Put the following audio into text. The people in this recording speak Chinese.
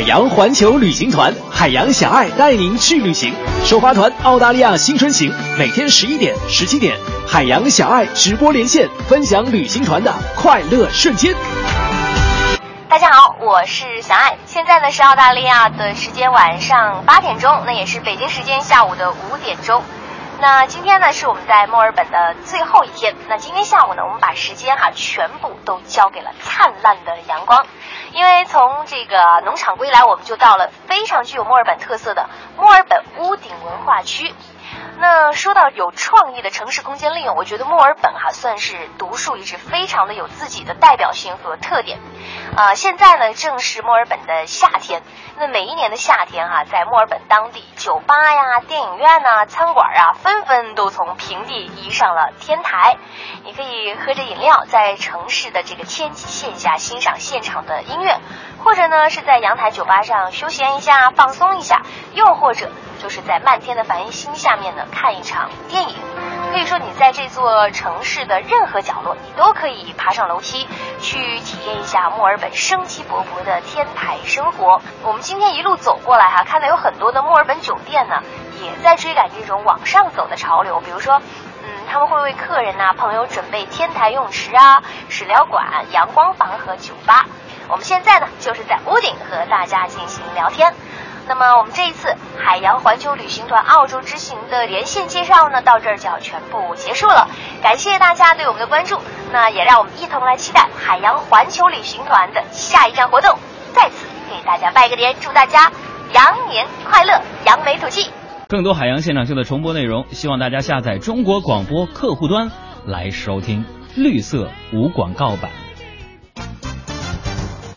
海洋环球旅行团，海洋小爱带您去旅行。首发团澳大利亚新春行，每天十一点、十七点，海洋小爱直播连线，分享旅行团的快乐瞬间。大家好，我是小爱，现在呢是澳大利亚的时间晚上八点钟，那也是北京时间下午的五点钟。那今天呢是我们在墨尔本的最后一天，那今天下午呢，我们把时间哈全部都交给了灿烂的阳光。因为从这个农场归来，我们就到了非常具有墨尔本特色的墨尔本屋顶文化区。那说到有创意的城市空间利用，我觉得墨尔本哈算是独树一帜，非常的有自己的代表性和特点。啊，现在呢正是墨尔本的夏天。那每一年的夏天哈，在墨尔本当地，酒吧呀、电影院呐、餐馆啊，纷纷都从平地移上了天台。你可以喝着饮料，在城市的这个天际线下欣赏现场的音乐，或者呢是在阳台酒吧上休闲一下、放松一下，又或者。就是在漫天的繁星下面呢，看一场电影。可以说，你在这座城市的任何角落，你都可以爬上楼梯，去体验一下墨尔本生机勃勃的天台生活。我们今天一路走过来哈，看到有很多的墨尔本酒店呢，也在追赶这种往上走的潮流。比如说，嗯，他们会为客人呐、朋友准备天台泳池啊、食疗馆、阳光房和酒吧。我们现在呢，就是在屋顶和大家进行聊天。那么我们这一次海洋环球旅行团澳洲之行的连线介绍呢，到这儿就要全部结束了。感谢大家对我们的关注，那也让我们一同来期待海洋环球旅行团的下一站活动。再次给大家拜个年，祝大家羊年快乐，扬眉吐气。更多海洋现场秀的重播内容，希望大家下载中国广播客户端来收听，绿色无广告版。